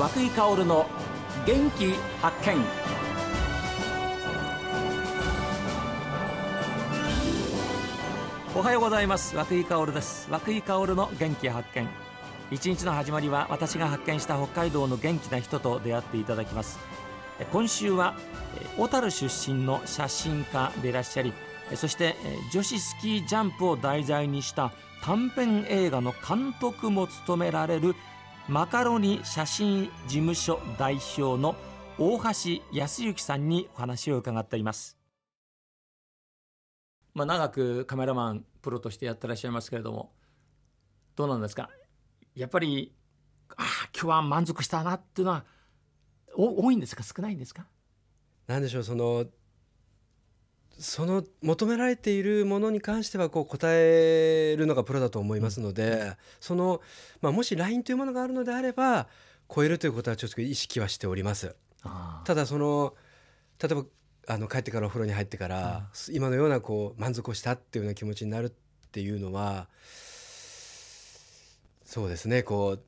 和久井薫の元気発見。おはようございます。和久井薫です。和久井薫の元気発見。一日の始まりは私が発見した北海道の元気な人と出会っていただきます。今週は小樽出身の写真家でいらっしゃりそして女子スキージャンプを題材にした短編映画の監督も務められるマカロニ写真事務所代表の大橋康之さんにお話を伺っています。まあ、長くカメラマンプロとしてやってらっしゃいますけれどもどうなんですか？やっぱりああ今日は満足したなっていうのは多いんですか？少ないんですか？なんでしょうそのその求められているものに関してはこう答えるのがプロだと思いますので、うん、その、まあ、もし LINE というものがあるのであれば超えるということはちょっと意識はしております。ただその例えばあの帰ってからお風呂に入ってから、うん、今のようなこう満足をしたっていうような気持ちになるっていうのはそうですねこう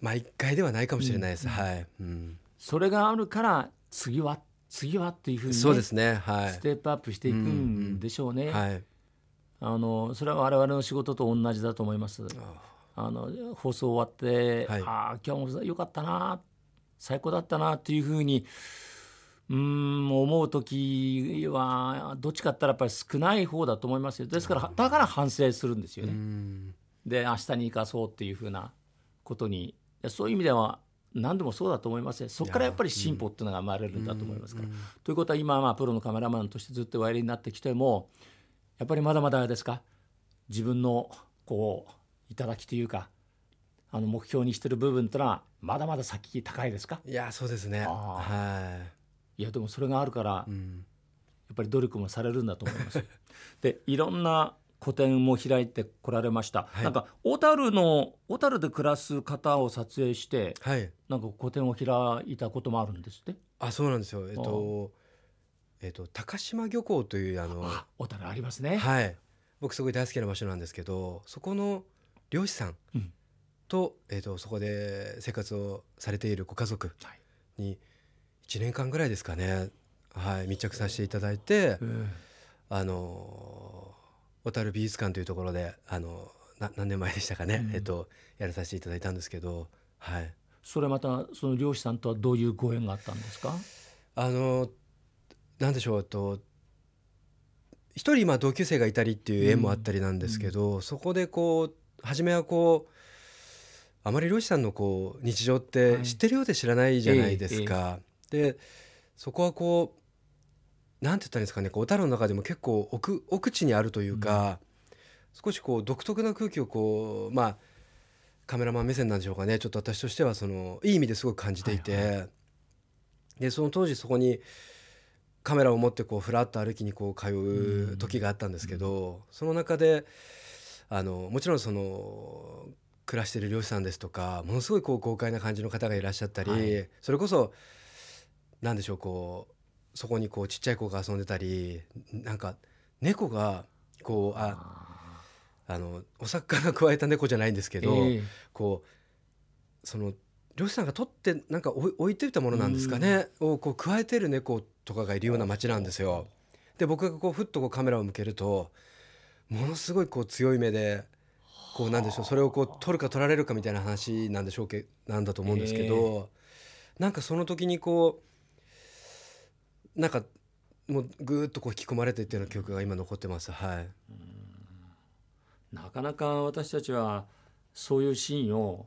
まあ一回ではないかもしれないです。うん、はい、うん、それがあるから次は次はっていうふうに、ね、そうですね、はい、ステップアップしていくんでしょうね。うんうん、はい、あのそれは我々の仕事と同じだと思います。あの放送終わって、はい、ああ今日も良かったな最高だったなっていうふうにうん思う時はどっちかって言ったらやっぱり少ない方だと思いますよ。ですからだから反省するんですよね。で明日に生かそうっていうふうなことにそういう意味では何でもそうだと思いますそこからやっぱり進歩っていうのが生まれるんだと思いますから。ということは今まあプロのカメラマンとしてずっとおやりになってきてもやっぱりまだまだですか？自分のこう頂きというかあの目標にしてる部分ってのはまだまだ先高いですか？いやそうですね。はい。いやでもそれがあるから、うん、やっぱり努力もされるんだと思います。でいろんな個展も開いてこられました、はい、なんか小樽の小樽で暮らす方を撮影して、はい、なんか個展を開いたこともあるんですって？あそうなんですよ。えっとえっと高島漁港というあの小樽ありますね。はい。僕すごい大好きな場所なんですけどそこの漁師さんと,、えっとそこで生活をされているご家族に1年間ぐらいですかね、はい、密着させていただいて、あの小樽美術館というところであのな何年前でしたかね、うん、えっと、やらさせていただいたんですけど、はい、それまたその漁師さんとはどういうご縁があったんですか？あのなんでしょうと一人まあ同級生がいたりっていう縁もあったりなんですけど、うん、そこでこう初めはこうあまり漁師さんのこう日常って知ってるようで知らないじゃないですか。はいえーえ。ー、でそこはこうなんて言ったらいいんですかねこう小樽の中でも結構奥奥地にあるというか、うん、少しこう独特な空気をこうまあカメラマン目線なんでしょうかねちょっと私としてはそのいい意味ですごく感じていて、はいはい、でその当時そこにカメラを持ってこうふらっと歩きにこう通う時があったんですけど、うん、その中であのもちろんその暮らしている漁師さんですとかものすごいこう豪快な感じの方がいらっしゃったり、はい、それこそ何でしょうこうそこにこうちっちゃい子が遊んでたりなんか猫がこうああのお魚くわえた猫じゃないんですけど、えー、こうその漁師さんが取ってなんか置いていたものなんですかね、をこう加えてる猫とかがいるような街なんですよ。で僕がこうふっとこうカメラを向けるとものすごいこう強い目でこうなんでしょうそれをこう取るか取られるかみたいな話なんでしょうけなんだと思うんですけど、えー、なんかその時にこうなんかもうぐっとこう引き込まれてっていうような記憶が今残ってます。はい。なかなか私たちはそういうシーンを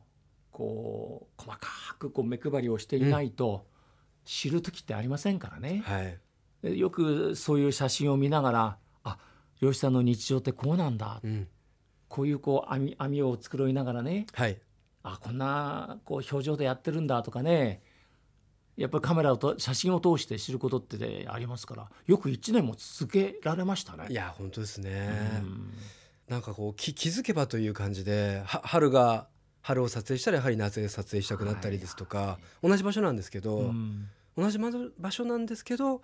こう細かくこう目配りをしていないと知る時ってありませんからね。はい、よくそういう写真を見ながらあ漁師さんの日常ってこうなんだ、うん、こういうこう網網を繕いながらね、はい、あこんなこう表情でやってるんだとかねやっぱりカメラと写真を通して知ることってありますからよく1年も続けられましたね。いや本当ですね、なんかこう気気づけばという感じで春が春を撮影したらやはり夏で撮影したくなったりですとか、はい、同じ場所なんですけど、同じ場所なんですけど、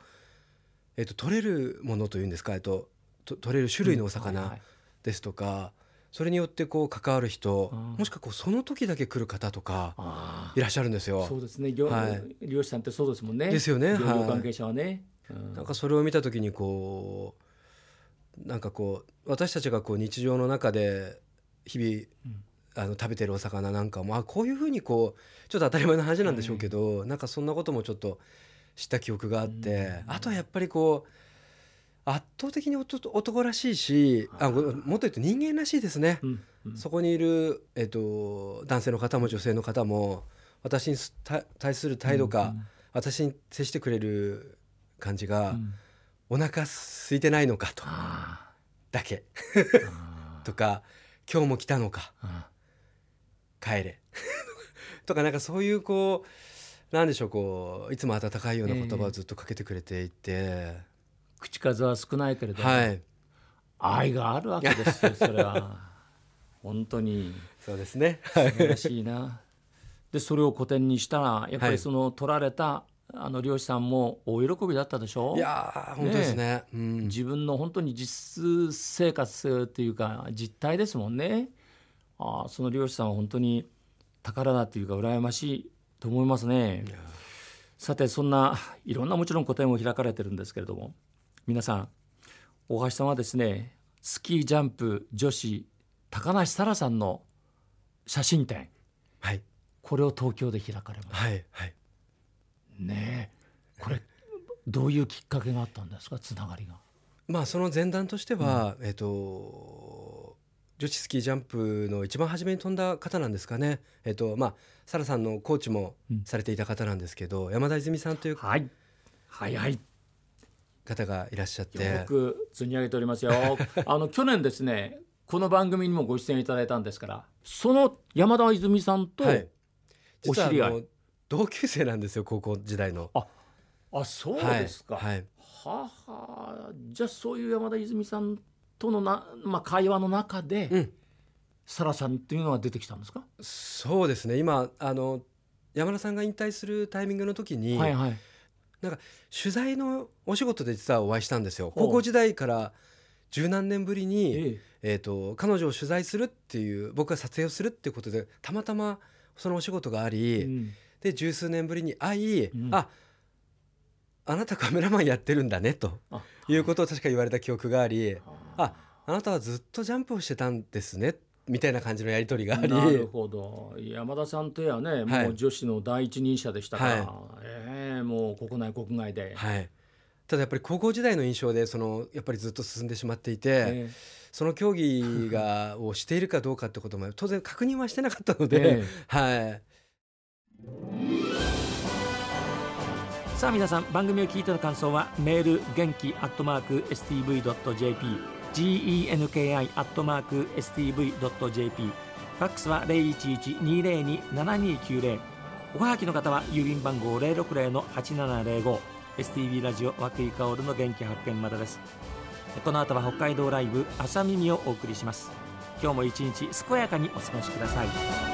えっと、取れるものというんですか、えっと、と取れる種類のお魚ですとか、それによってこう関わる人もしくはこうその時だけ来る方とかいらっしゃるんですよ。そうですね。漁,、はい、漁師さんってそうですもんね。ですよね。漁業関係者はね、はい、なんかそれを見た時にこうなんかこう私たちがこう日常の中で日々、うん。あの食べてるお魚なんかもあこういうふうにこうちょっと当たり前の話なんでしょうけど、はい、なんかそんなこともちょっと知った記憶があって、あとはやっぱりこう圧倒的に男らしいしあもっと言うと人間らしいですね、うんうん、そこにいる、えーと、男性の方も女性の方も私に対する態度か、うんうん、私に接してくれる感じが、うん、お腹空いてないのかと。だけ。とか今日も来たのか。帰れ。とかなんかそういうこうなんでしょうこういつも温かいような言葉をずっとかけてくれていて。えー口数は少ないけれども、はい、愛があるわけですよ それは。本当に。そうですね。素晴らしいな。でそれを古典にしたらやっぱりその取られた、あの漁師さんも大喜びだったでしょ？いや本当ですね、ねうん、自分の本当に実生活っていうか実態ですもんね。あその漁師さんは本当に宝だっていうか羨ましいと思いますね。さてそんないろんなもちろん個展を開かれてるんですけれども皆さん大橋さんはですねスキージャンプ女子高梨沙羅さんの写真展、はい、これを東京で開かれます。はいはい、ねこれどういうきっかけがあったんですか？つながりが。まあその前段としては、うん、えっ、ー、と女子スキージャンプの一番初めに飛んだ方なんですかね。えっ、ー、とまあ沙羅さんのコーチもされていた方なんですけど、うん、山田泉さんという、はい、はいはい方がいらっしゃって。よく積み上げておりますよ。あの去年ですねこの番組にもご出演いただいたんですからその山田泉さんとお知り合い、はい、同級生なんですよ高校時代の。ああそうですか、はい、はは。じゃあそういう山田泉さんとのな、まあ、会話の中で、うん、サラさんっていうのは出てきたんですか？そうですね。今あの山田さんが引退するタイミングの時に、はいはい、なんか取材のお仕事で実はお会いしたんですよ。高校時代から十何年ぶりに、ええ。えーと彼女を取材するっていう僕が撮影をするっていうことでたまたまそのお仕事があり、うん、で十数年ぶりに会い、うん、ああなたカメラマンやってるんだねということを確か言われた記憶がありあ。あなたはずっとジャンプをしてたんですねみたいな感じのやり取りがあり。なるほど山田さんといえばね、もう女子の第一人者でしたから、はもう国内国外で、はい、ただやっぱり高校時代の印象でそのやっぱりずっと進んでしまっていて、えー、その競技がをしているかどうかってことも 当然確認はしてなかったので、えー、はい。さあ皆さん番組を聞いての感想はメール元気アットマーク STV.jp genki.stv.jp ファックスは0112027290おはがきの方は郵便番号060-8705 STV ラジオ和久井薫の元気発見までです。この後は北海道ライブ朝耳をお送りします。今日も一日健やかにお過ごしください。